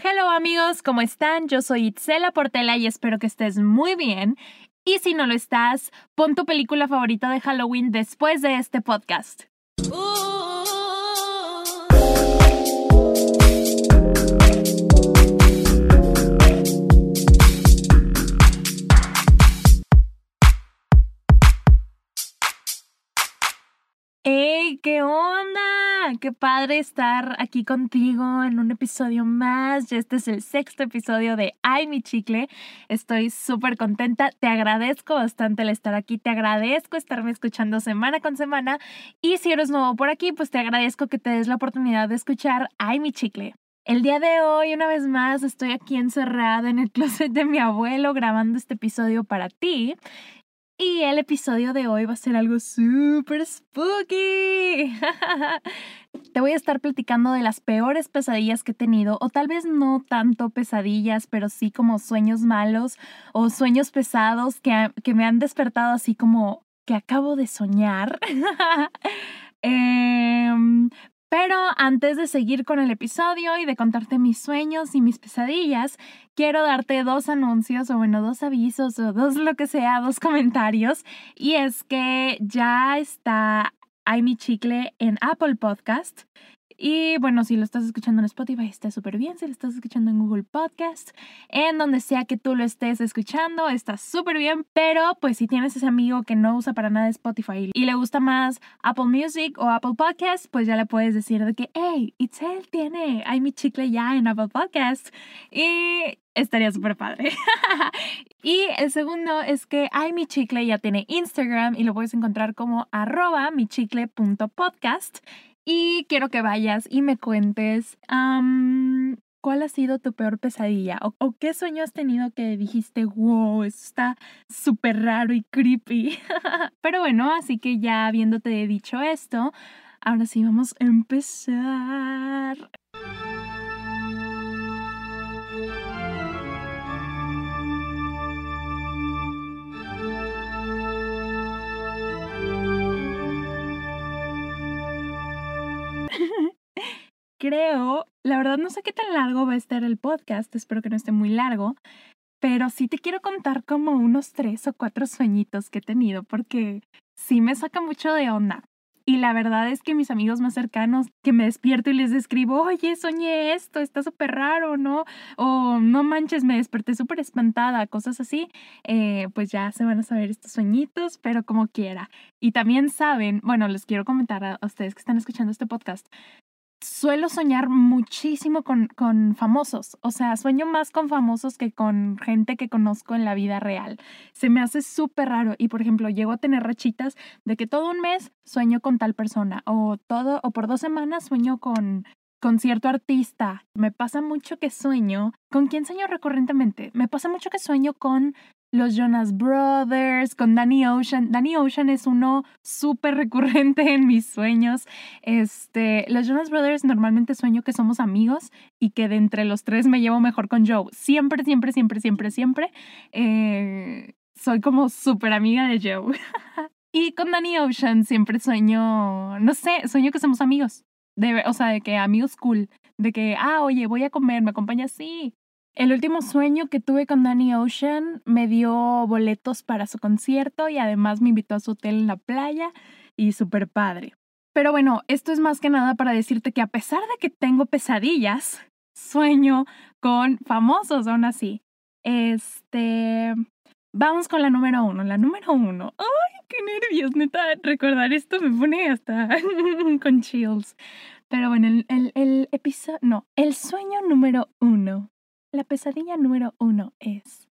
Hello amigos, ¿cómo están? Yo soy Itzela Portela y espero que estés muy bien. Y si no lo estás, pon tu película favorita de Halloween después de este podcast. ¿Qué onda? Qué padre estar aquí contigo en un episodio más. Este es el sexto episodio de Ay, mi chicle. Estoy súper contenta. Te agradezco bastante el estar aquí. Te agradezco estarme escuchando semana con semana. Y si eres nuevo por aquí, pues te agradezco que te des la oportunidad de escuchar Ay, mi chicle. El día de hoy, una vez más, estoy aquí encerrada en el closet de mi abuelo grabando este episodio para ti. Y el episodio de hoy va a ser algo súper spooky. Te voy a estar platicando de las peores pesadillas que he tenido, o tal vez no tanto pesadillas, pero sí como sueños malos o sueños pesados que, que me han despertado así como que acabo de soñar. eh, pero antes de seguir con el episodio y de contarte mis sueños y mis pesadillas, quiero darte dos anuncios o bueno, dos avisos o dos lo que sea, dos comentarios. Y es que ya está Ay Mi Chicle en Apple Podcast. Y bueno, si lo estás escuchando en Spotify está súper bien, si lo estás escuchando en Google Podcast, en donde sea que tú lo estés escuchando, está súper bien, pero pues si tienes ese amigo que no usa para nada Spotify y le gusta más Apple Music o Apple Podcast, pues ya le puedes decir de que, hey, Itzel tiene, hay mi chicle ya en Apple Podcast. Y estaría súper padre. y el segundo es que hay mi chicle ya tiene Instagram y lo puedes encontrar como arroba michicle.podcast. Y quiero que vayas y me cuentes cuál ha sido tu peor pesadilla o, qué sueño has tenido que dijiste, wow, eso está súper raro y creepy. Pero bueno, así que ya habiéndote dicho esto, ahora sí vamos a empezar. Creo, la verdad no sé qué tan largo va a estar el podcast, espero que no esté muy largo, pero sí te quiero contar como unos tres o cuatro sueñitos que he tenido, porque sí me saca mucho de onda. Y la verdad es que mis amigos más cercanos, que me despierto y les escribo, oye, soñé esto, está súper raro, ¿no? O no manches, me desperté súper espantada, cosas así, eh, pues ya se van a saber estos sueñitos, pero como quiera. Y también saben, bueno, les quiero comentar a ustedes que están escuchando este podcast, suelo soñar muchísimo con, con, famosos, o sea, sueño más con famosos que con gente que conozco en la vida real. Se me hace súper raro y, por ejemplo, llego a tener rachitas de que todo un mes sueño con tal persona o todo, o por dos semanas sueño con, con cierto artista. Me pasa mucho que sueño. ¿Con quién sueño recurrentemente? Me pasa mucho que sueño con los Jonas Brothers, con Danny Ocean. Danny Ocean es uno súper recurrente en mis sueños. Este, los Jonas Brothers normalmente sueño que somos amigos y que de entre los tres me llevo mejor con Joe. Siempre, siempre, siempre, siempre, siempre. Eh, soy como súper amiga de Joe. y con Danny Ocean siempre sueño, no sé, sueño que somos amigos. De, o sea, de que amigos cool. De que, ah, oye, voy a comer, ¿me acompañas? Sí. El último sueño que tuve con Danny Ocean me dio boletos para su concierto y además me invitó a su hotel en la playa y súper padre. Pero bueno, esto es más que nada para decirte que a pesar de que tengo pesadillas, sueño con famosos aún así. Este, vamos con la número uno. La número uno. ¡Ay, qué nervios! Neta, recordar esto me pone hasta con chills. Pero bueno, el, el, el episodio, no, el sueño número uno la pesadilla número uno es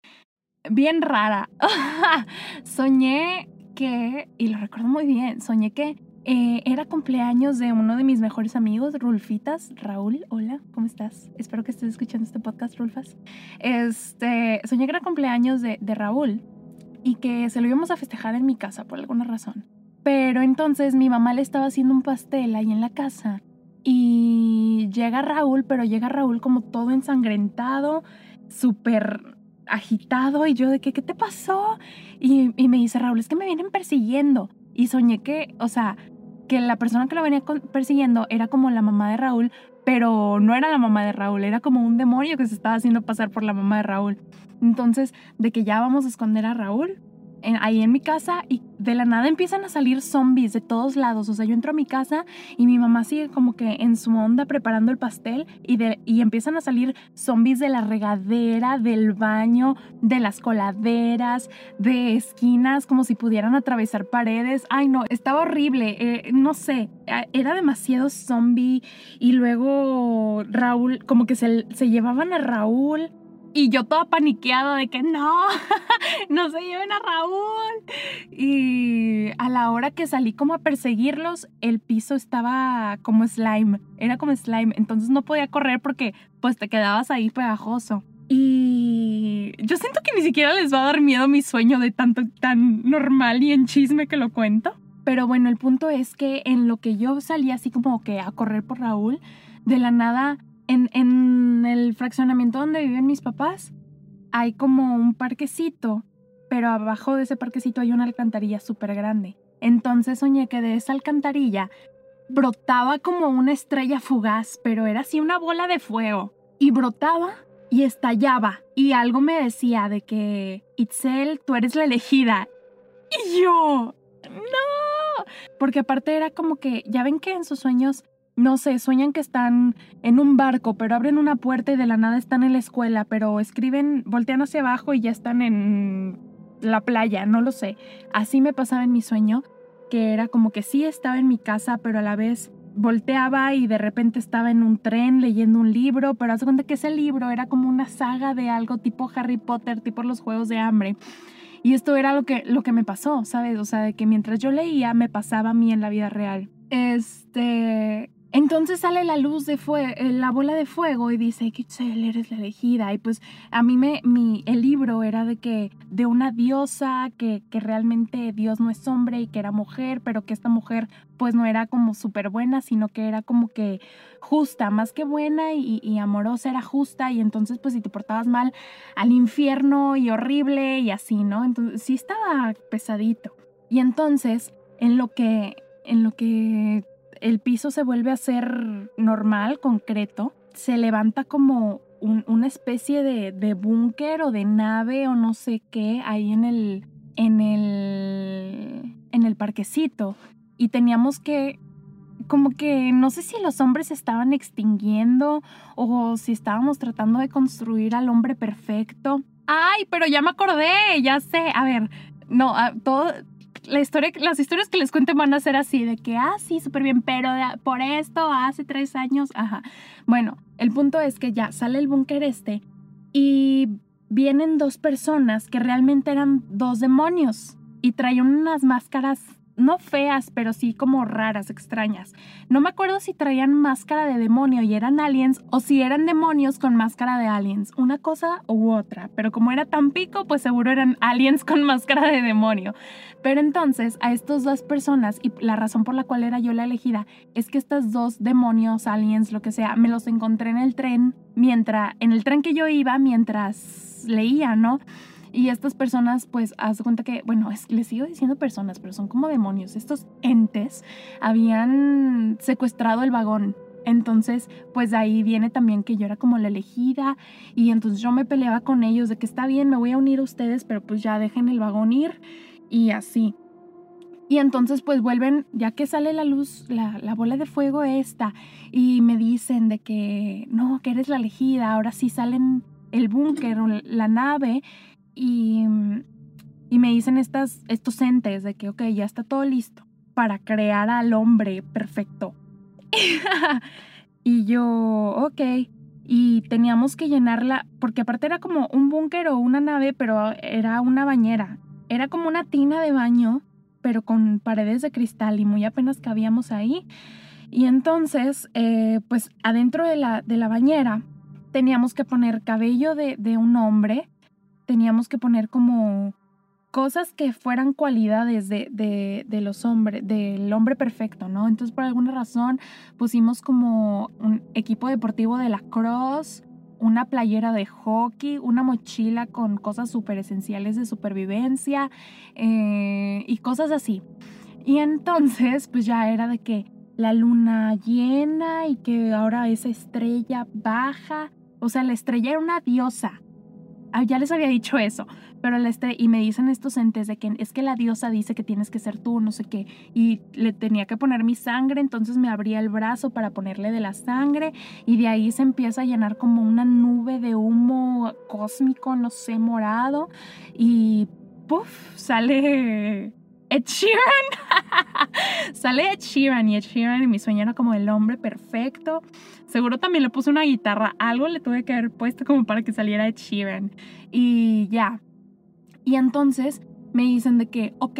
bien rara. soñé que, y lo recuerdo muy bien, soñé que eh, era cumpleaños de uno de mis mejores amigos, Rulfitas. Raúl, hola, ¿cómo estás? Espero que estés escuchando este podcast, Rulfas. Este, soñé que era cumpleaños de, de Raúl y que se lo íbamos a festejar en mi casa por alguna razón. Pero entonces mi mamá le estaba haciendo un pastel ahí en la casa y llega Raúl, pero llega Raúl como todo ensangrentado, súper agitado. Y yo de que, ¿qué te pasó? Y, y me dice Raúl, es que me vienen persiguiendo. Y soñé que, o sea, que la persona que lo venía persiguiendo era como la mamá de Raúl, pero no era la mamá de Raúl, era como un demonio que se estaba haciendo pasar por la mamá de Raúl. Entonces, de que ya vamos a esconder a Raúl, ahí en mi casa y de la nada empiezan a salir zombies de todos lados. O sea, yo entro a mi casa y mi mamá sigue como que en su onda preparando el pastel y, de, y empiezan a salir zombies de la regadera, del baño, de las coladeras, de esquinas, como si pudieran atravesar paredes. Ay, no, estaba horrible. Eh, no sé, era demasiado zombie y luego Raúl, como que se, se llevaban a Raúl y yo toda paniqueada de que no, no se lleven a Raúl. Y a la hora que salí como a perseguirlos, el piso estaba como slime, era como slime, entonces no podía correr porque pues te quedabas ahí pegajoso. Y yo siento que ni siquiera les va a dar miedo mi sueño de tanto tan normal y en chisme que lo cuento. Pero bueno, el punto es que en lo que yo salí así como que a correr por Raúl, de la nada en, el fraccionamiento donde viven mis papás hay como un parquecito, pero abajo de ese parquecito hay una alcantarilla súper grande. Entonces soñé que de esa alcantarilla brotaba como una estrella fugaz, pero era así una bola de fuego. Y brotaba y estallaba. Y algo me decía de que, Itzel, tú eres la elegida. Y yo, no. Porque aparte era como que, ya ven que en sus sueños no sé, sueñan que están en un barco, pero abren una puerta y de la nada están en la escuela, pero escriben, voltean hacia abajo y ya están en la playa, no lo sé. Así me pasaba en mi sueño, que era como que sí estaba en mi casa, pero a la vez volteaba y de repente estaba en un tren leyendo un libro, pero haz cuenta que ese libro era como una saga de algo tipo Harry Potter, tipo los Juegos de Hambre. Y esto era lo que, lo que me pasó, ¿sabes? O sea, de que mientras yo leía me pasaba a mí en la vida real. Este, entonces sale la luz de fuego, eh, la bola de fuego y dice, Kitzel, eres la elegida. Y pues a mí me, mi, el libro era de que, de una diosa, que, que realmente Dios no es hombre y que era mujer, pero que esta mujer pues no era como súper buena, sino que era como que justa, más que buena y, y, amorosa, era justa. Y entonces pues si te portabas mal, al infierno y horrible y así, ¿no? Entonces sí estaba pesadito. Y entonces, en lo que, en lo que el piso se vuelve a ser normal, concreto, se levanta como una especie de, búnker o de nave o no sé qué ahí en el, en el, en el parquecito. Y teníamos que, como que, no sé si los hombres estaban extinguiendo o si estábamos tratando de construir al hombre perfecto. Ay, pero ya me acordé, ya sé. A ver, no, todo, las historias que les cuente van a ser así, de que, ah, sí, súper bien, pero por esto hace tres años, ajá. Bueno, el punto es que ya sale el búnker este y vienen dos personas que realmente eran dos demonios y traían unas máscaras no feas, pero sí como raras, extrañas. No me acuerdo si traían máscara de demonio y eran aliens o si eran demonios con máscara de aliens, una cosa u otra. Pero como era tan pico, pues seguro eran aliens con máscara de demonio. Pero entonces a estas dos personas, y la razón por la cual era yo la elegida, es que estas dos demonios, aliens, lo que sea, me los encontré en el tren, mientras, en el tren que yo iba mientras leía, ¿no? Y estas personas, pues, haz cuenta que, bueno, les sigo diciendo personas, pero son como demonios. Estos entes habían secuestrado el vagón. Entonces, pues de ahí viene también que yo era como la elegida y entonces yo me peleaba con ellos de que está bien, me voy a unir a ustedes, pero pues ya dejen el vagón ir y así. Y entonces pues vuelven, ya que sale la luz, la, la, bola de fuego esta, y me dicen de que no, que eres la elegida, ahora sí salen el búnker o la nave y, y me dicen estas, estos entes de que, ok, ya está todo listo para crear al hombre perfecto. y yo, ok. Y teníamos que llenarla, porque aparte era como un búnker o una nave, pero era una bañera. Era como una tina de baño, pero con paredes de cristal y muy apenas cabíamos ahí. Y entonces, eh, pues adentro de la, de la bañera teníamos que poner cabello de, de un hombre teníamos que poner como cosas que fueran cualidades de, de, los hombres, del hombre perfecto, ¿no? Entonces, por alguna razón, pusimos como un equipo deportivo de la cross, una playera de hockey, una mochila con cosas súper esenciales de supervivencia eh, y cosas así. Y entonces, pues ya era de que la luna llena y que ahora esa estrella baja. O sea, la estrella era una diosa. Ah, ya les había dicho eso, pero la estrella, y me dicen estos entes de que es que la diosa dice que tienes que ser tú, no sé qué, y le tenía que poner mi sangre, entonces me abría el brazo para ponerle de la sangre, y de ahí se empieza a llenar como una nube de humo cósmico, no sé, morado, y puff, sale Ed Sheeran. Sale Ed Sheeran y Ed Sheeran y mi sueño era como el hombre perfecto. Seguro también le puse una guitarra. Algo le tuve que haber puesto como para que saliera Ed Sheeran. Y ya. Y entonces me dicen de que, ok,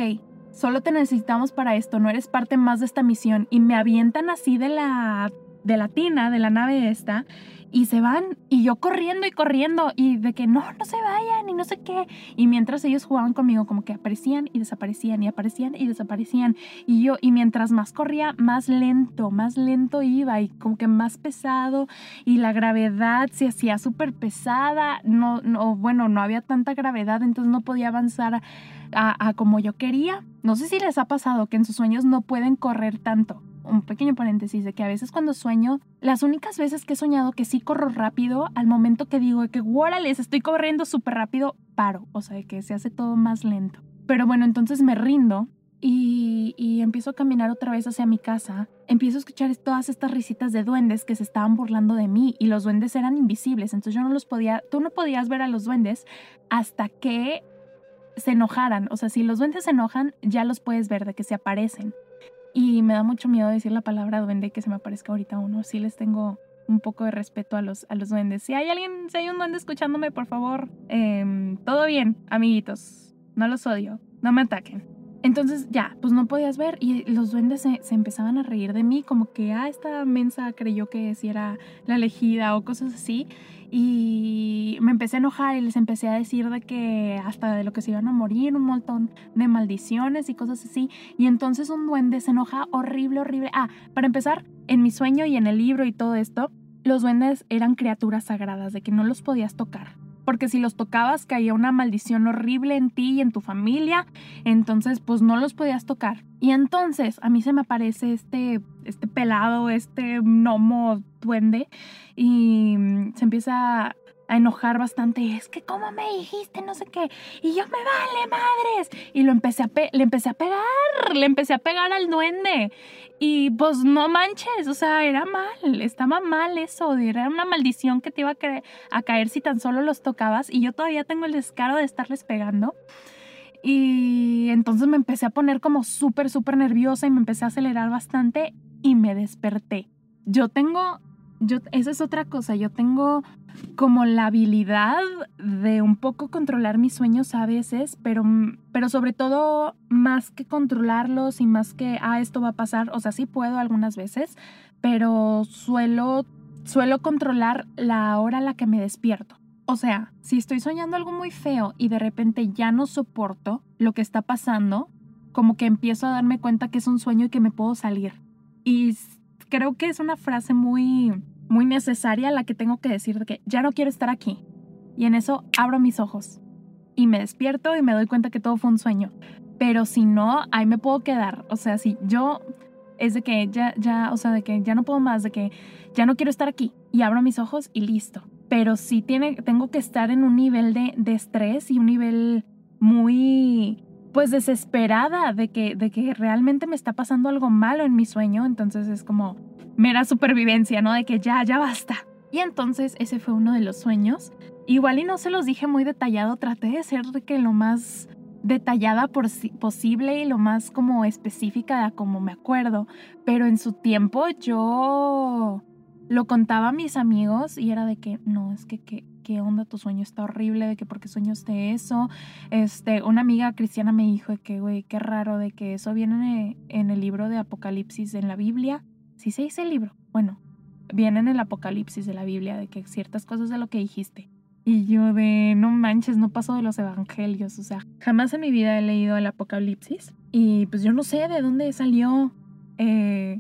solo te necesitamos para esto, no eres parte más de esta misión. Y me avientan así de la, de la tina, de la nave esta y se van y yo corriendo y corriendo y de que no, no se vayan y no sé qué. Y mientras ellos jugaban conmigo como que aparecían y desaparecían y aparecían y desaparecían. Y yo, y mientras más corría, más lento, más lento iba y como que más pesado y la gravedad se hacía súper pesada. No, no, bueno, no había tanta gravedad, entonces no podía avanzar a, como yo quería. No sé si les ha pasado que en sus sueños no pueden correr tanto un pequeño paréntesis de que a veces cuando sueño, las únicas veces que he soñado que sí corro rápido, al momento que digo que, órale, estoy corriendo súper rápido, paro, o sea, que se hace todo más lento. Pero bueno, entonces me rindo y, y, empiezo a caminar otra vez hacia mi casa, empiezo a escuchar todas estas risitas de duendes que se estaban burlando de mí y los duendes eran invisibles, entonces yo no los podía, tú no podías ver a los duendes hasta que se enojaran, o sea, si los duendes se enojan, ya los puedes ver de que se aparecen. Y me da mucho miedo decir la palabra duende que se me aparezca ahorita uno. Sí les tengo un poco de respeto a los, a los duendes. Si hay alguien, si hay un duende escuchándome, por favor, em, todo bien, amiguitos. No los odio, no me ataquen. Entonces ya, pues no podías ver y los duendes se, empezaban a reír de mí, como que, ah, esta mensa creyó que si era la elegida o cosas así. Y me empecé a enojar y les empecé a decir de que hasta de lo que se iban a morir, un montón de maldiciones y cosas así. Y entonces un duende se enoja horrible, horrible. Ah, para empezar, en mi sueño y en el libro y todo esto, los duendes eran criaturas sagradas, de que no los podías tocar porque si los tocabas caía una maldición horrible en ti y en tu familia, entonces pues no los podías tocar. Y entonces a mí se me aparece este, este pelado, este gnomo duende y mm, se empieza a enojar bastante. Es que, ¿cómo me dijiste? No sé qué. Y yo, me vale madres. Y lo empecé a le empecé a pegar, le empecé a pegar al duende. Y pues no manches, o sea, era mal, estaba mal eso. Era una maldición que te iba a, a caer si tan solo los tocabas. Y yo todavía tengo el descaro de estarles pegando. Y entonces me empecé a poner como súper, súper nerviosa y me empecé a acelerar bastante y me desperté. Yo tengo yo, esa es otra cosa, yo tengo como la habilidad de un poco controlar mis sueños a veces, pero, pero sobre todo más que controlarlos y más que, ah, esto va a pasar, o sea, sí puedo algunas veces, pero suelo, suelo controlar la hora a la que me despierto. O sea, si estoy soñando algo muy feo y de repente ya no soporto lo que está pasando, como que empiezo a darme cuenta que es un sueño y que me puedo salir. Y creo que es una frase muy muy necesaria la que tengo que decir de que ya no quiero estar aquí. Y en eso abro mis ojos y me despierto y me doy cuenta que todo fue un sueño. Pero si no, ahí me puedo quedar. O sea, si yo es de que ya, ya, o sea, de que ya no puedo más, de que ya no quiero estar aquí y abro mis ojos y listo. Pero sí tiene, tengo que estar en un nivel de, de estrés y un nivel muy, pues desesperada de que, de que realmente me está pasando algo malo en mi sueño. Entonces es como, mera supervivencia, ¿no? De que ya, ya basta. Y entonces ese fue uno de los sueños. Igual y no se los dije muy detallado, traté de ser lo más detallada posible y lo más como específica como me acuerdo, pero en su tiempo yo lo contaba a mis amigos y era de que no, es que qué onda, tu sueño está horrible, de que por qué soñaste eso. Este, una amiga cristiana me dijo que, güey, qué raro, de que eso viene en el libro de Apocalipsis en la Biblia. Si se dice el libro, bueno, viene en el Apocalipsis de la Biblia de que ciertas cosas de lo que dijiste. Y yo de, no manches, no paso de los evangelios, o sea, jamás en mi vida he leído el Apocalipsis. Y pues yo no sé de dónde salió. Eh,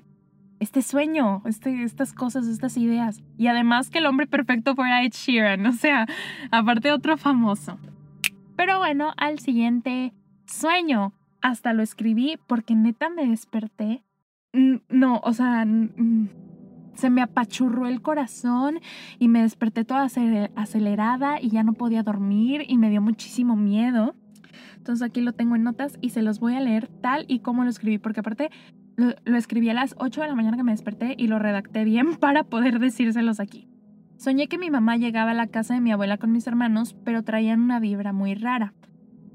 este sueño, este, estas cosas, estas ideas. Y además que el hombre perfecto fuera Ed Sheeran, o sea, aparte otro famoso. Pero bueno, al siguiente sueño. hasta lo escribí porque neta me desperté. No, o sea, se me apachurró el corazón y me desperté toda acelerada y ya no podía dormir y me dio muchísimo miedo. Entonces aquí lo tengo en notas y se los voy a leer tal y como lo escribí, porque aparte lo, escribí a las 8 de la mañana que me desperté y lo redacté bien para poder decírselos aquí. Soñé que mi mamá llegaba a la casa de mi abuela con mis hermanos, pero traían una vibra muy rara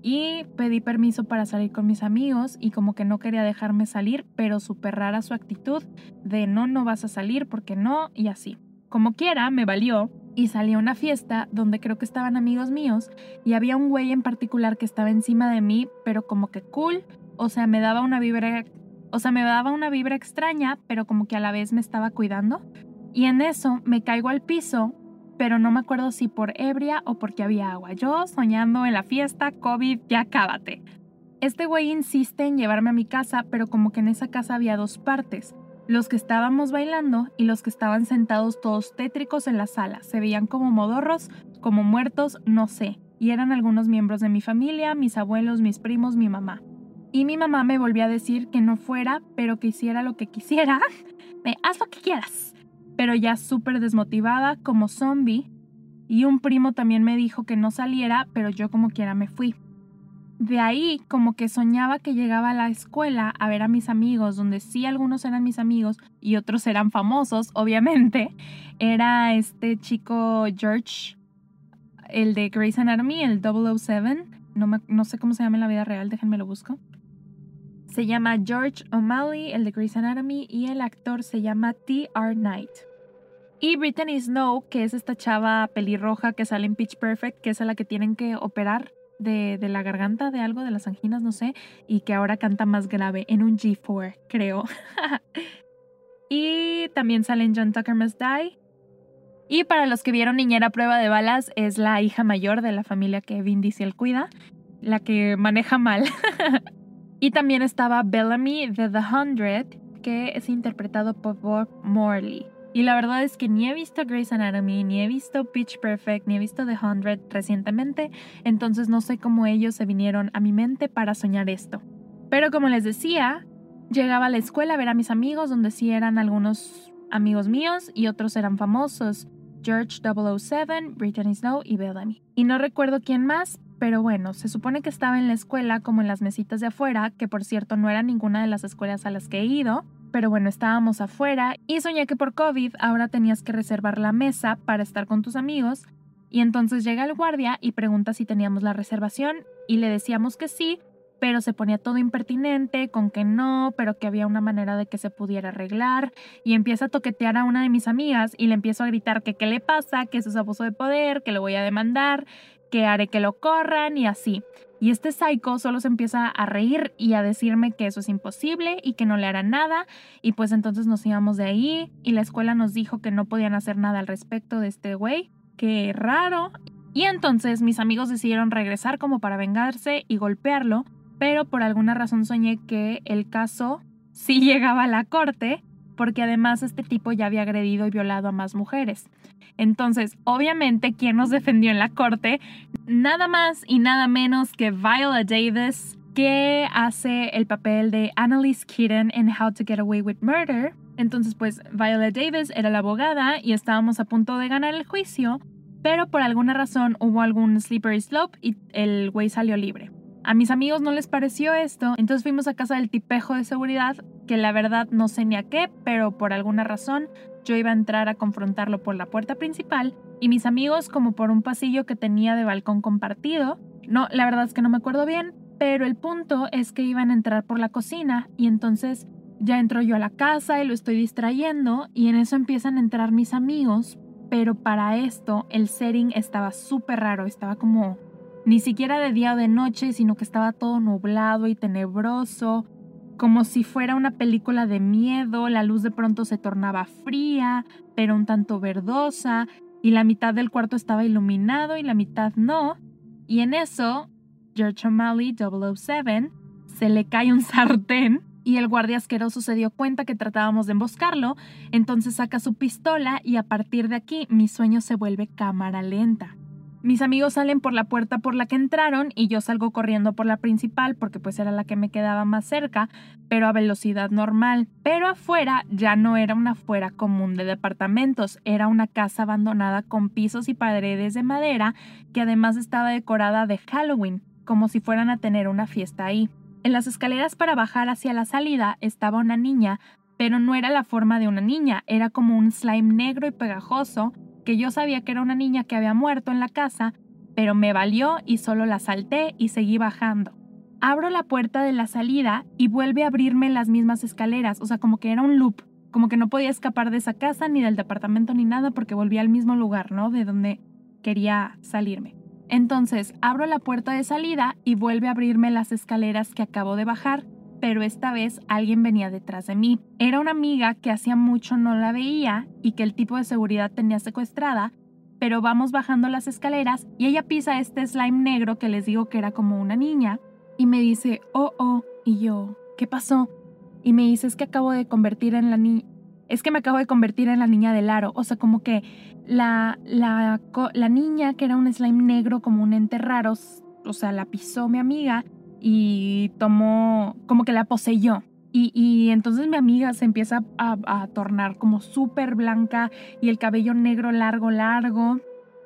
y pedí permiso para salir con mis amigos y como que no quería dejarme salir, pero súper rara su actitud de no, no vas a salir porque no y así. Como quiera, me valió y salí a una fiesta donde creo que estaban amigos míos y había un güey en particular que estaba encima de mí, pero como que cool, o sea, me daba una vibra, o sea, me daba una vibra extraña, pero como que a la vez me estaba cuidando. Y en eso me caigo al piso pero no me acuerdo si por ebria o porque había agua. Yo soñando en la fiesta, COVID, ya cábate. Este güey insiste en llevarme a mi casa, pero como que en esa casa había dos partes. Los que estábamos bailando y los que estaban sentados todos tétricos en la sala. Se veían como modorros, como muertos, no sé. Y eran algunos miembros de mi familia, mis abuelos, mis primos, mi mamá. Y mi mamá me volvió a decir que no fuera, pero que hiciera lo que quisiera. Me, haz lo que quieras pero ya súper desmotivada como zombie. Y un primo también me dijo que no saliera, pero yo como quiera me fui. De ahí como que soñaba que llegaba a la escuela a ver a mis amigos, donde sí algunos eran mis amigos y otros eran famosos, obviamente. Era este chico George, el de Grey's Anatomy, el 007. No, no sé cómo se llama en la vida real, déjenme lo busco. Se llama George O'Malley, el de Grey's Anatomy, y el actor se llama T.R. Knight. Y Brittany Snow, que es esta chava pelirroja que sale en Pitch Perfect, que es a la que tienen que operar de, de, la garganta, de algo, de las anginas, no sé, y que ahora canta más grave en un G4, creo. y también salen John Tucker Must Die. Y para los que vieron Niñera Prueba de Balas, es la hija mayor de la familia que Vin Diesel cuida, la que maneja mal. Y también estaba Bellamy de The Hundred, que es interpretado por Bob Morley. Y la verdad es que ni he visto Grey's Anatomy, ni he visto Pitch Perfect, ni he visto The Hundred recientemente, entonces no sé cómo ellos se vinieron a mi mente para soñar esto. Pero como les decía, llegaba a la escuela a ver a mis amigos, donde sí eran algunos amigos míos y otros eran famosos. George 007, Brittany Snow y Bellamy. Y no recuerdo quién más, pero bueno, se supone que estaba en la escuela como en las mesitas de afuera, que por cierto no era ninguna de las escuelas a las que he ido, pero bueno, estábamos afuera y soñé que por COVID ahora tenías que reservar la mesa para estar con tus amigos. Y entonces llega el guardia y pregunta si teníamos la reservación y le decíamos que sí, pero se ponía todo impertinente, con que no, pero que había una manera de que se pudiera arreglar, y empieza a toquetear a una de mis amigas y le empiezo a gritar que qué le pasa, que eso es abuso de poder, que lo voy a demandar, que haré que lo corran y así. Y este psycho solo se empieza a reír y a decirme que eso es imposible y que no le hará nada. Y pues entonces nos íbamos de ahí y la escuela nos dijo que no podían hacer nada al respecto de este güey. Qué raro. Y entonces mis amigos decidieron regresar como para vengarse y golpearlo, pero por alguna razón soñé que el caso sí llegaba a la corte porque además este tipo ya había agredido y violado a más mujeres. Entonces, obviamente, ¿quién nos defendió en la corte? Nada más y nada menos que Viola Davis, que hace el papel de Annalise Keaton en How to Get Away with Murder. Entonces, pues Viola Davis era la abogada y estábamos a punto de ganar el juicio, pero por alguna razón hubo algún slippery slope y el güey salió libre. A mis amigos no les pareció esto, entonces fuimos a casa del tipejo de seguridad, que la verdad no sé ni a qué, pero por alguna razón yo iba a entrar a confrontarlo por la puerta principal y mis amigos como por un pasillo que tenía de balcón compartido. No, la verdad es que no me acuerdo bien, pero el punto es que iban a entrar por la cocina y entonces ya entro yo a la casa y lo estoy distrayendo y en eso empiezan a entrar mis amigos, pero para esto el setting estaba súper raro, estaba como ni siquiera de día o de noche, sino que estaba todo nublado y tenebroso, como si fuera una película de miedo, la luz de pronto se tornaba fría, pero un tanto verdosa, y la mitad del cuarto estaba iluminado y la mitad no, y en eso, George O'Malley 007 se le cae un sartén y el guardia asqueroso se dio cuenta que tratábamos de emboscarlo, entonces saca su pistola y a partir de aquí mi sueño se vuelve cámara lenta. Mis amigos salen por la puerta por la que entraron y yo salgo corriendo por la principal porque pues era la que me quedaba más cerca, pero a velocidad normal. Pero afuera ya no era una afuera común de departamentos, era una casa abandonada con pisos y paredes de madera que además estaba decorada de Halloween, como si fueran a tener una fiesta ahí. En las escaleras para bajar hacia la salida estaba una niña, pero no era la forma de una niña, era como un slime negro y pegajoso que yo sabía que era una niña que había muerto en la casa, pero me valió y solo la salté y seguí bajando. Abro la puerta de la salida y vuelve a abrirme las mismas escaleras, o sea, como que era un loop, como que no podía escapar de esa casa ni del departamento ni nada porque volví al mismo lugar, ¿no? De donde quería salirme. Entonces, abro la puerta de salida y vuelve a abrirme las escaleras que acabo de bajar pero esta vez alguien venía detrás de mí. Era una amiga que hacía mucho no la veía y que el tipo de seguridad tenía secuestrada, pero vamos bajando las escaleras y ella pisa este slime negro que les digo que era como una niña y me dice, oh, oh, y yo, ¿qué pasó? Y me dice, es que acabo de convertir en la niña, es que me acabo de convertir en la niña del aro, o sea, como que la, la, la niña que era un slime negro como un ente raro, o sea, la pisó mi amiga y tomó, como que la poseyó. Y, entonces mi amiga se empieza a, tornar como súper blanca y el cabello negro largo, largo.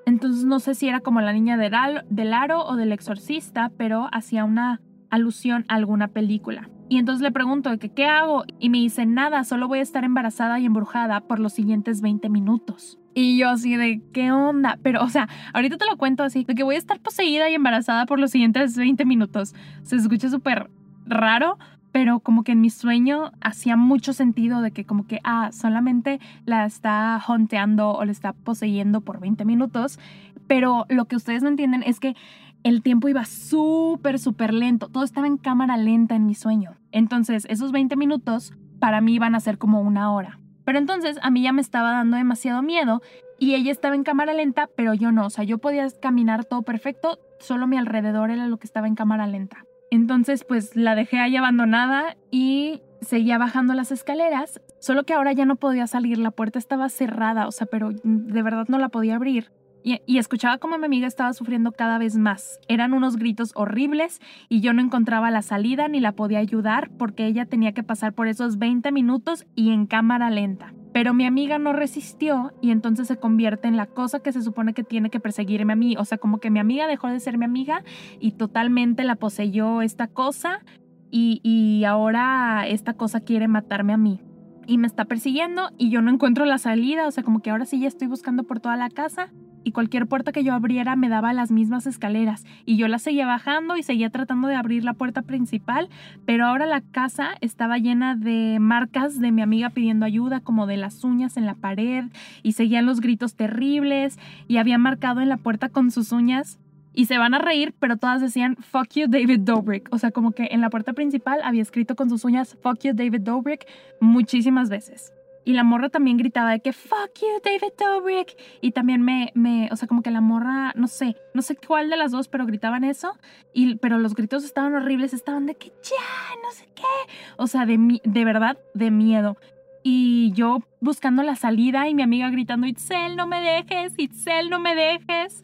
Entonces no sé si era como la niña del, del aro o del exorcista, pero hacía una alusión a alguna película. Y entonces le pregunto qué hago y me dice nada, solo voy a estar embarazada y embrujada por los siguientes 20 minutos. Y yo así de, ¿qué onda? Pero, o sea, ahorita te lo cuento así, de que voy a estar poseída y embarazada por los siguientes 20 minutos. Se escucha súper raro, pero como que en mi sueño hacía mucho sentido de que como que, ah, solamente la está honteando o le está poseyendo por 20 minutos. Pero lo que ustedes no entienden es que el tiempo iba súper, súper lento. Todo estaba en cámara lenta en mi sueño. Entonces, esos 20 minutos para mí iban a ser como una hora. Pero entonces a mí ya me estaba dando demasiado miedo y ella estaba en cámara lenta, pero yo no. O sea, yo podía caminar todo perfecto, solo mi alrededor era lo que estaba en cámara lenta. Entonces, pues la dejé ahí abandonada y seguía bajando las escaleras, solo que ahora ya no podía salir, la puerta estaba cerrada, o sea, pero de verdad no la podía abrir. Y, escuchaba como mi amiga estaba sufriendo cada vez más. Eran unos gritos horribles y yo no encontraba la salida ni la podía ayudar porque ella tenía que pasar por esos 20 minutos y en cámara lenta. Pero mi amiga no resistió y entonces se convierte en la cosa que se supone que tiene que perseguirme a mí. O sea, como que mi amiga dejó de ser mi amiga y totalmente la poseyó esta cosa y, y ahora esta cosa quiere matarme a mí y me está persiguiendo y yo no encuentro la salida, o sea, como que ahora sí ya estoy buscando por toda la casa y cualquier puerta que yo abriera me daba las mismas escaleras y yo la seguía bajando y seguía tratando de abrir la puerta principal, pero ahora la casa estaba llena de marcas de mi amiga pidiendo ayuda, como de las uñas en la pared y seguían los gritos terribles y había marcado en la puerta con sus uñas y se van a reír, pero todas decían fuck you David Dobrik, o sea, como que en la puerta principal había escrito con sus uñas fuck you David Dobrik muchísimas veces. Y la morra también gritaba de que fuck you, David Dobrik. Y también me, me, o sea, como que la morra, no sé, no sé cuál de las dos, pero gritaban eso. Y, pero los gritos estaban horribles, estaban de que ya, no sé qué. O sea, de, de verdad, de miedo. Y yo buscando la salida y mi amiga gritando, Itzel, no me dejes, Itzel, no me dejes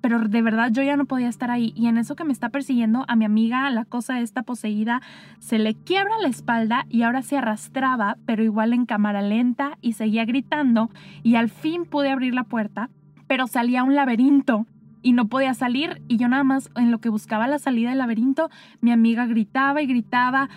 pero, de verdad yo ya no podía estar ahí. Y en eso que me está persiguiendo a mi amiga, la cosa esta poseída, se le quiebra la espalda y ahora se arrastraba, pero igual en cámara lenta y seguía gritando. Y al fin pude abrir la puerta, pero salía un laberinto y no podía salir. Y yo nada más en lo que buscaba la salida del laberinto, mi amiga gritaba y gritaba,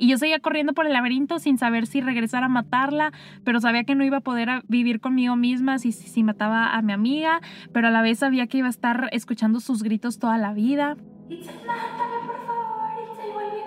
Y yo seguía corriendo por el laberinto sin saber si regresar a matarla, pero sabía que no iba a poder vivir conmigo misma si, si, mataba a mi amiga, pero a la vez sabía que iba a estar escuchando sus gritos toda la vida. mátame, por favor,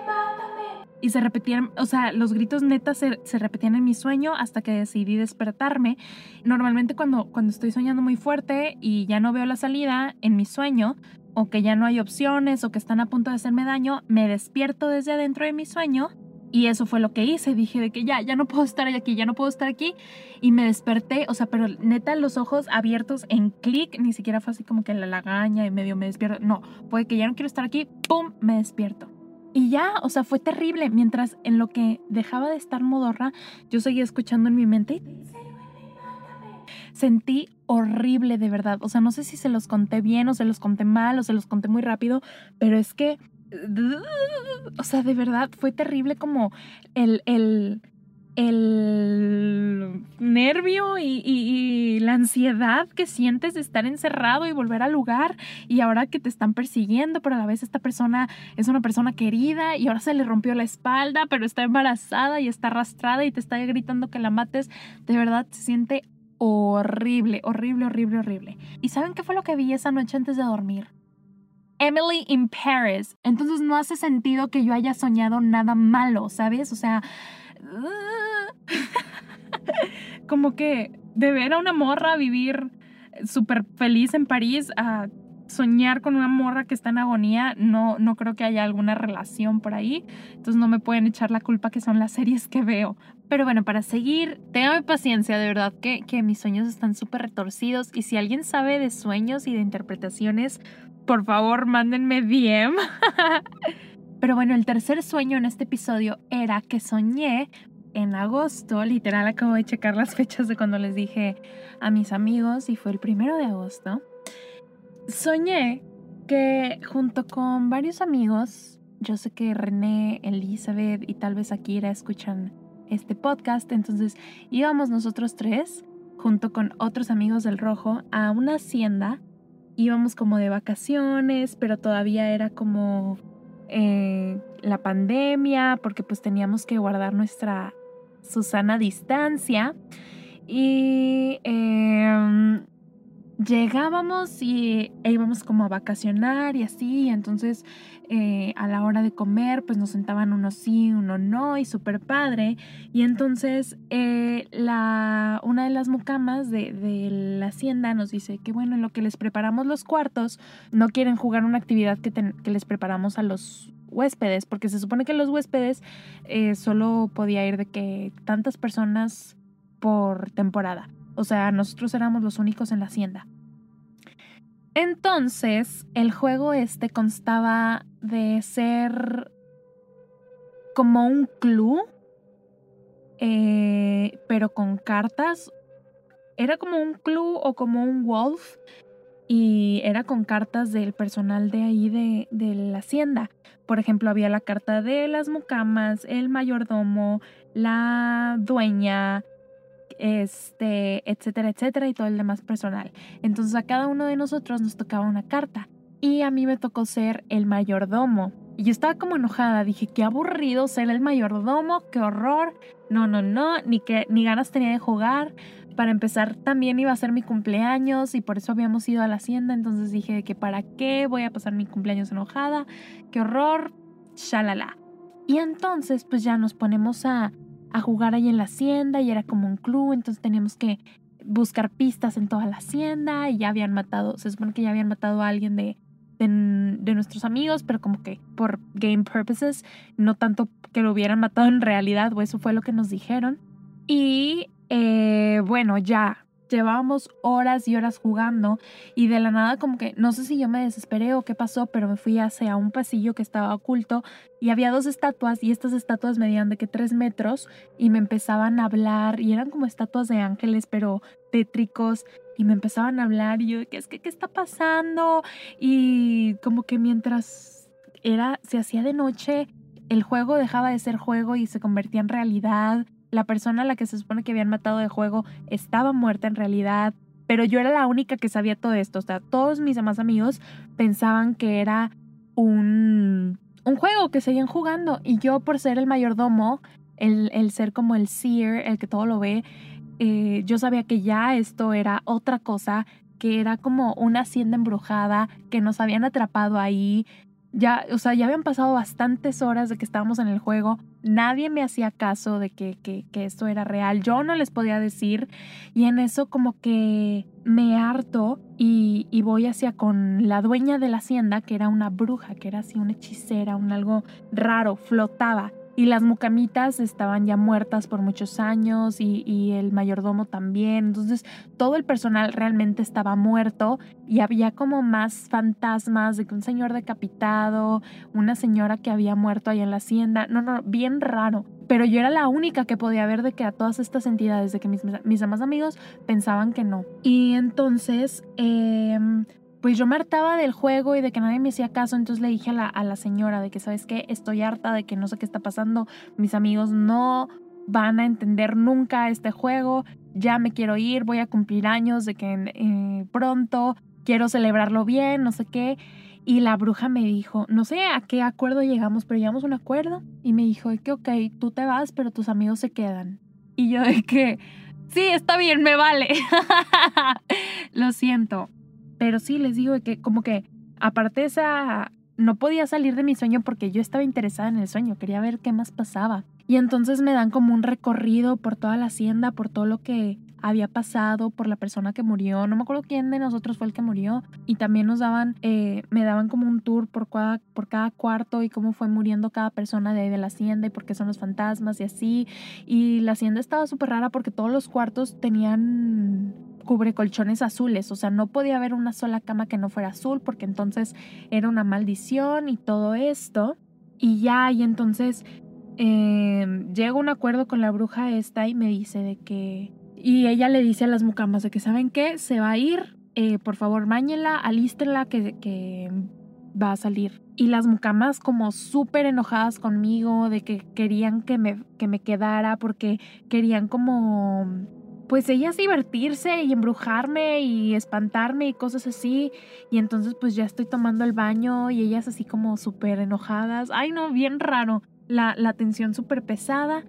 mátame. Y se repetían, o sea, los gritos netas se, se, repetían en mi sueño hasta que decidí despertarme. Normalmente cuando, cuando estoy soñando muy fuerte y ya no veo la salida en mi sueño, o que ya no hay opciones o que están a punto de hacerme daño, me despierto desde adentro de mi sueño y eso fue lo que hice. Dije de que ya, ya no puedo estar aquí, ya no puedo estar aquí. Y me desperté, o sea, pero neta los ojos abiertos en clic, ni siquiera fue así como que la lagaña y medio me despierto. No, puede que ya no quiero estar aquí, ¡pum! Me despierto. Y ya, o sea, fue terrible. Mientras en lo que dejaba de estar modorra, yo seguía escuchando en mi mente. Sentí horrible de verdad. O sea, no sé si se los conté bien o se los conté mal o se los conté muy rápido, pero es que... O sea, de verdad fue terrible como el, el, el nervio y, la ansiedad que sientes de estar encerrado y volver al lugar y ahora que te están persiguiendo, pero a la vez esta persona es una persona querida y ahora se le rompió la espalda, pero está embarazada y está arrastrada y te está gritando que la mates, de verdad se siente horrible, horrible, horrible, horrible. ¿Y saben qué fue lo que vi esa noche antes de dormir? Emily in Paris. Entonces no hace sentido que yo haya soñado nada malo, ¿sabes? O sea... como que de ver a una morra vivir súper feliz en París a soñar con una morra que está en agonía, no, no creo que haya alguna relación por ahí. Entonces no me pueden echar la culpa que son las series que veo. Pero bueno, para seguir, téngame paciencia, de verdad que, que mis sueños están súper retorcidos. Y si alguien sabe de sueños y de interpretaciones, por favor, mándenme DM. Pero bueno, el tercer sueño en este episodio era que soñé en agosto, literal acabo de checar las fechas de cuando les dije a mis amigos y fue el primero de agosto, soñé que junto con varios amigos, yo sé que René, Elizabeth y tal vez Akira escuchan este podcast, entonces íbamos nosotros tres junto con otros amigos del Rojo a una hacienda, íbamos como de vacaciones, pero todavía era como eh, la pandemia, porque pues teníamos que guardar nuestra Susana Distancia. Y em, llegábamos y e íbamos como a vacacionar y así, entonces eh, a la hora de comer pues nos sentaban uno sí, uno no y súper padre. Y entonces eh, la, una de las mucamas de, la hacienda nos dice que bueno, en lo que les preparamos los cuartos, no quieren jugar una actividad que, que les preparamos a los huéspedes, porque se supone que los huéspedes eh, solo podía ir de que tantas personas por temporada. O sea, nosotros éramos los únicos en la hacienda. Entonces, el juego este constaba de ser como un club, eh, pero con cartas. Era como un club o como un wolf y era con cartas del personal de ahí de, de la hacienda. Por ejemplo, había la carta de las mucamas, el mayordomo, la dueña, este, etcétera, etcétera, y todo el demás personal. Entonces a cada uno de nosotros nos tocaba una carta. Y a mí me tocó ser el mayordomo. Y yo estaba como enojada, dije, qué aburrido ser el mayordomo, qué horror. No, no, no, ni, que, ni ganas tenía de jugar. Para empezar, también iba a ser mi cumpleaños y por eso habíamos ido a la hacienda. Entonces dije que para qué voy a pasar mi cumpleaños enojada, qué horror, shalala. Y entonces, pues ya nos ponemos a, a jugar ahí en la hacienda y era como un club, entonces teníamos que buscar pistas en toda la hacienda y ya habían matado, se supone que ya habían matado a alguien de, de, nuestros amigos, pero como que por game purposes, no tanto que lo hubieran matado en realidad, o eso fue lo que nos dijeron. Y eh, bueno, ya llevábamos horas y horas jugando y de la nada como que no sé si yo me desesperé o qué pasó, pero me fui hacia un pasillo que estaba oculto y había dos estatuas y estas estatuas medían de que tres metros y me empezaban a hablar y eran como estatuas de ángeles pero tétricos y me empezaban a hablar y yo, ¿qué es que qué está pasando? Y como que mientras era, se hacía de noche, el juego dejaba de ser juego y se convertía en realidad la persona a la que se supone que habían matado de juego estaba muerta en realidad, pero yo era la única que sabía todo esto. O sea, todos mis demás amigos pensaban que era un, un juego que seguían jugando y yo por ser el mayordomo, el, el ser como el seer, el que todo lo ve, eh, yo sabía que ya esto era otra cosa, que era como una hacienda embrujada, que nos habían atrapado ahí, ya, o sea, ya habían pasado bastantes horas de que estábamos en el juego. Nadie me hacía caso de que, que, esto era real. Yo no les podía decir. Y en eso como que me harto y, y, voy hacia con la dueña de la hacienda, que era una bruja, que era así una hechicera, un algo raro, flotaba. Y las mucamitas estaban ya muertas por muchos años y, el mayordomo también. Entonces todo el personal realmente estaba muerto y había como más fantasmas de que un señor decapitado, una señora que había muerto ahí en la hacienda. No, no, bien raro. Pero yo era la única que podía ver de que a todas estas entidades, de que mis, mis demás amigos pensaban que no. Y entonces... Eh, pues yo me hartaba del juego y de que nadie me hacía caso, entonces le dije a la, señora de que, ¿sabes qué? Estoy harta de que no sé qué está pasando, mis amigos no van a entender nunca este juego, ya me quiero ir, voy a cumplir años de que eh, pronto, quiero celebrarlo bien, no sé qué. Y la bruja me dijo, no sé a qué acuerdo llegamos, pero llegamos a un acuerdo. Y me dijo que, ok, tú te vas, pero tus amigos se quedan. Y yo de que, sí, está bien, me vale. Lo siento. Pero sí, les digo que como que aparte esa, no podía salir de mi sueño porque yo estaba interesada en el sueño, quería ver qué más pasaba. Y entonces me dan como un recorrido por toda la hacienda, por todo lo que había pasado, por la persona que murió. No me acuerdo quién de nosotros fue el que murió. Y también nos daban, eh, me daban como un tour por cada, por cada cuarto y cómo fue muriendo cada persona de ahí de la hacienda y por qué son los fantasmas y así. Y la hacienda estaba súper rara porque todos los cuartos tenían cubre colchones azules, o sea, no podía haber una sola cama que no fuera azul porque entonces era una maldición y todo esto. Y ya, y entonces eh, llega un acuerdo con la bruja esta y me dice de que... Y ella le dice a las mucamas de que, ¿saben qué? Se va a ir, eh, por favor, máñela, alístenla que, que va a salir. Y las mucamas como súper enojadas conmigo de que querían que me, que me quedara porque querían como pues ellas divertirse y embrujarme y espantarme y cosas así. Y entonces pues ya estoy tomando el baño y ellas así como súper enojadas. Ay no, bien raro. La, la tensión súper pesada.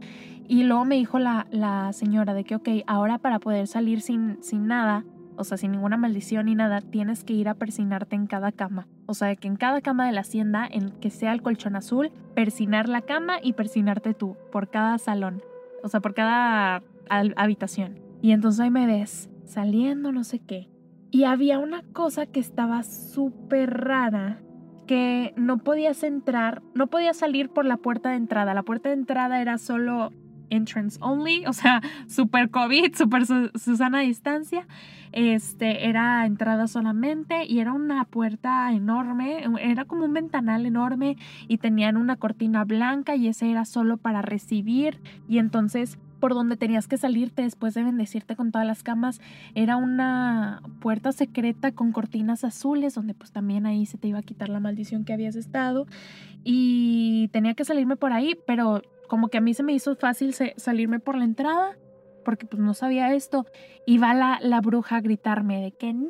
Y luego me dijo la, la, señora de que, ok, ahora para poder salir sin, sin nada, o sea, sin ninguna maldición ni nada, tienes que ir a persinarte en cada cama. O sea, que en cada cama de la hacienda, en que sea el colchón azul, persinar la cama y persinarte tú, por cada salón. O sea, por cada habitación. Y entonces ahí me ves saliendo, no sé qué. Y había una cosa que estaba súper rara, que no podías entrar, no podías salir por la puerta de entrada. La puerta de entrada era solo entrance only, o sea, super COVID, super Susana distancia. Este era entrada solamente y era una puerta enorme, era como un ventanal enorme y tenían una cortina blanca y ese era solo para recibir y entonces por donde tenías que salirte después de bendecirte con todas las camas. Era una puerta secreta con cortinas azules, donde pues también ahí se te iba a quitar la maldición que habías estado. Y tenía que salirme por ahí, pero como que a mí se me hizo fácil salirme por la entrada, porque pues no sabía esto. Y va la, la bruja a gritarme de que no,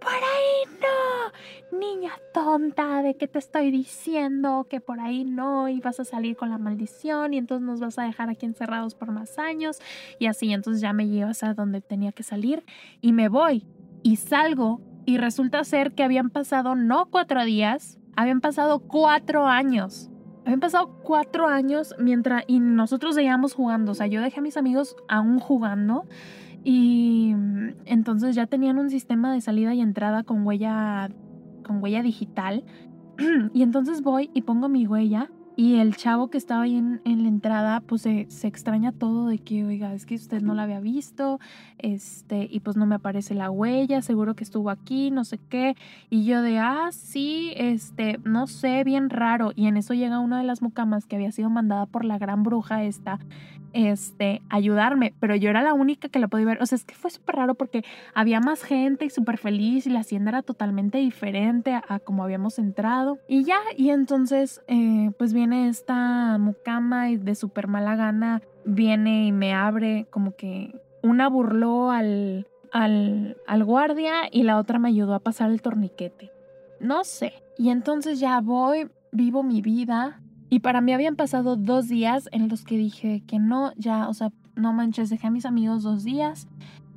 por ahí no, niña tonta, de qué te estoy diciendo, que por ahí no, y vas a salir con la maldición, y entonces nos vas a dejar aquí encerrados por más años, y así, entonces ya me llevas a donde tenía que salir, y me voy, y salgo, y resulta ser que habían pasado no cuatro días, habían pasado cuatro años. Habían pasado cuatro años mientras y nosotros seguíamos jugando. O sea, yo dejé a mis amigos aún jugando y mm, entonces ya tenían un sistema de salida y entrada con huella, con huella digital. y entonces voy y pongo mi huella y el chavo que estaba ahí en, en la entrada, pues se, se, extraña todo de que, oiga, es que usted no la había visto, este, y pues no me aparece la huella, seguro que estuvo aquí, no sé qué. Y yo de, ah, sí, este, no sé, bien raro. Y en eso llega una de las mucamas que había sido mandada por la gran bruja esta, este, ayudarme, pero yo era la única que la podía ver. O sea, es que fue súper raro porque había más gente y súper feliz y la hacienda era totalmente diferente a, como habíamos entrado. Y ya, y entonces, eh, pues viene esta mucama y de súper mala gana viene y me abre como que una burló al, al, al guardia y la otra me ayudó a pasar el torniquete. No sé. Y entonces ya voy, vivo mi vida, y para mí habían pasado dos días en los que dije que no, ya, o sea, no manches, dejé a mis amigos dos días,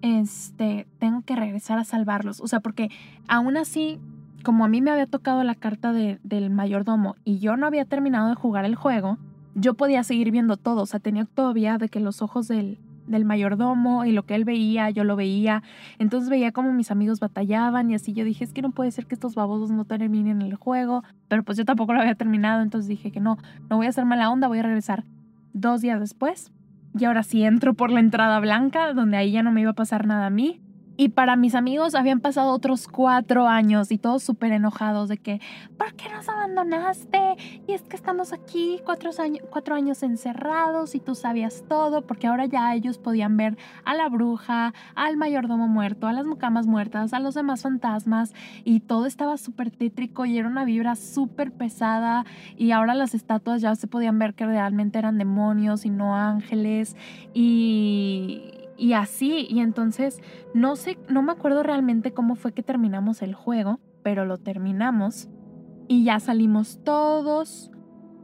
este, tengo que regresar a salvarlos. O sea, porque aún así, como a mí me había tocado la carta de, del mayordomo y yo no había terminado de jugar el juego, yo podía seguir viendo todo. O sea, tenía todavía de que los ojos del, del mayordomo y lo que él veía, yo lo veía. Entonces veía como mis amigos batallaban y así yo dije, es que no puede ser que estos babosos no terminen el juego, pero pues yo tampoco lo había terminado, entonces dije que no, no voy a hacer mala onda, voy a regresar dos días después. Y ahora sí entro por la entrada blanca, donde ahí ya no me iba a pasar nada a mí. Y para mis amigos habían pasado otros cuatro años y todos súper enojados de que, ¿por qué nos abandonaste? Y es que estamos aquí cuatro años, cuatro años encerrados y tú sabías todo, porque ahora ya ellos podían ver a la bruja, al mayordomo muerto, a las mucamas muertas, a los demás fantasmas y todo estaba súper tétrico y era una vibra súper pesada y ahora las estatuas ya se podían ver que realmente eran demonios y no ángeles y y así, y entonces no sé, no me acuerdo realmente cómo fue que terminamos el juego, pero lo terminamos y ya salimos todos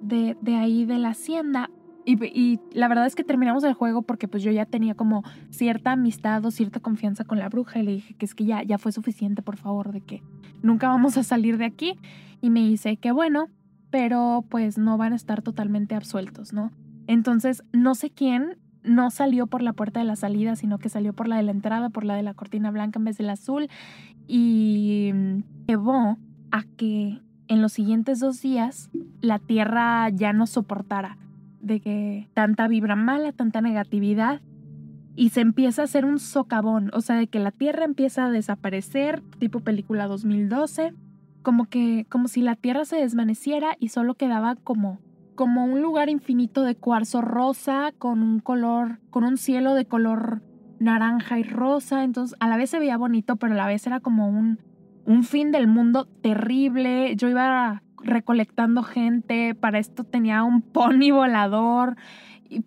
de, de ahí de la hacienda. Y, la verdad es que terminamos el juego porque pues yo ya tenía como cierta amistad o cierta confianza con la bruja y le dije que es que ya, ya fue suficiente, por favor, de que nunca vamos a salir de aquí. Y me dice que bueno, pero pues no van a estar totalmente absueltos, ¿no? Entonces, no sé quién no salió por la puerta de la salida, sino que salió por la de la entrada, por la de la cortina blanca en vez del azul, y llevó a que en los siguientes dos días la Tierra ya no soportara de que tanta vibra mala, tanta negatividad, y se empieza a hacer un socavón, o sea, de que la Tierra empieza a desaparecer, tipo película 2012, como que, como si la Tierra se desvaneciera y solo quedaba como como un lugar infinito de cuarzo rosa con un color, con un cielo de color naranja y rosa. Entonces a la vez se veía bonito, pero a la vez era como un, un fin del mundo terrible. Yo iba recolectando gente, para esto tenía un pony volador,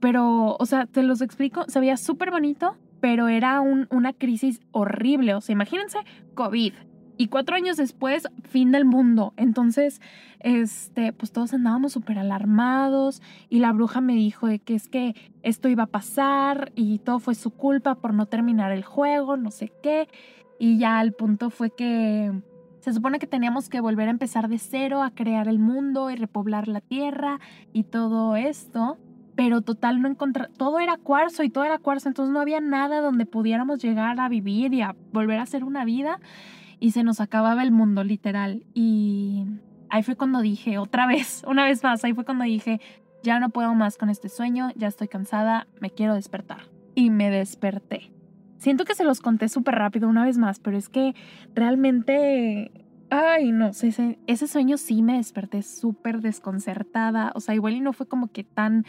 pero, o sea, te los explico, se veía súper bonito, pero era un, una crisis horrible. O sea, imagínense COVID, y cuatro años después, fin del mundo. Entonces, este, pues todos andábamos súper alarmados y la bruja me dijo de que es que esto iba a pasar y todo fue su culpa por no terminar el juego, no sé qué. Y ya el punto fue que se supone que teníamos que volver a empezar de cero, a crear el mundo y repoblar la tierra y todo esto. Pero total no encontrar, todo era cuarzo y todo era cuarzo, entonces no había nada donde pudiéramos llegar a vivir y a volver a hacer una vida y se nos acababa el mundo literal. Y ahí fue cuando dije, otra vez, una vez más, ahí fue cuando dije, ya no puedo más con este sueño, ya estoy cansada, me quiero despertar. Y me desperté. Siento que se los conté súper rápido una vez más, pero es que realmente... Ay, no, ese, ese sueño sí me desperté súper desconcertada. O sea, igual y no fue como que tan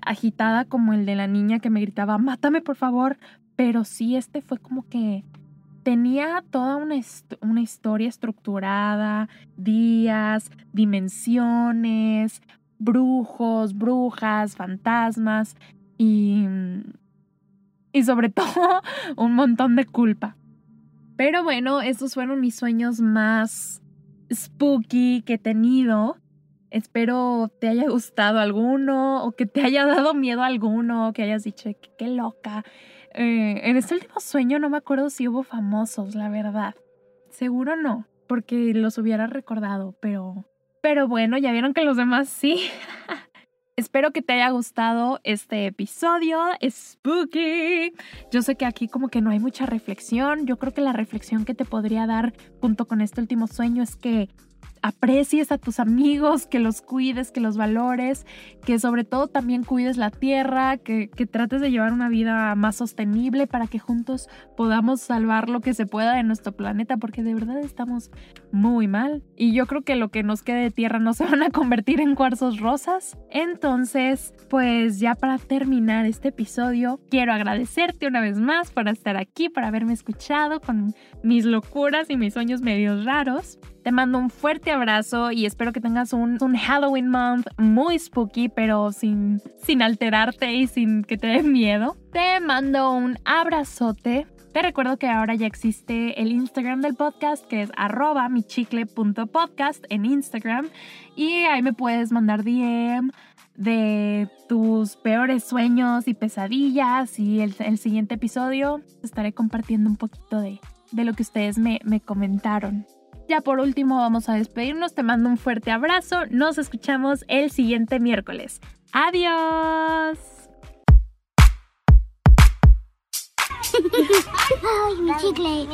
agitada como el de la niña que me gritaba, mátame por favor. Pero sí, este fue como que tenía toda una, una, historia estructurada, días, dimensiones, brujos, brujas, fantasmas y, y sobre todo un montón de culpa. Pero bueno, esos fueron mis sueños más spooky que he tenido. Espero te haya gustado alguno o que te haya dado miedo alguno, que hayas dicho, qué loca, eh, en este último sueño no me acuerdo si hubo famosos, la verdad. Seguro no, porque los hubiera recordado, pero... Pero bueno, ya vieron que los demás sí. Espero que te haya gustado este episodio. Spooky. Yo sé que aquí como que no hay mucha reflexión. Yo creo que la reflexión que te podría dar junto con este último sueño es que aprecies a tus amigos, que los cuides, que los valores, que sobre todo también cuides la tierra, que, trates de llevar una vida más sostenible para que juntos podamos salvar lo que se pueda de nuestro planeta, porque de verdad estamos muy mal. Y yo creo que lo que nos quede de tierra no se van a convertir en cuarzos rosas. Entonces, pues ya para terminar este episodio, quiero agradecerte una vez más por estar aquí, por haberme escuchado con mis locuras y mis sueños medios raros. Te mando un fuerte abrazo y espero que tengas un, un Halloween month muy spooky, pero sin, sin alterarte y sin que te dé miedo. Te mando un abrazote. Te recuerdo que ahora ya existe el Instagram del podcast, que es arroba michicle.podcast en Instagram. Y ahí me puedes mandar DM de tus peores sueños y pesadillas. Y el, el siguiente episodio estaré compartiendo un poquito de, de lo que ustedes me, me comentaron. Ya por último vamos a despedirnos, te mando un fuerte abrazo, nos escuchamos el siguiente miércoles. Adiós. Ay, mi chicle.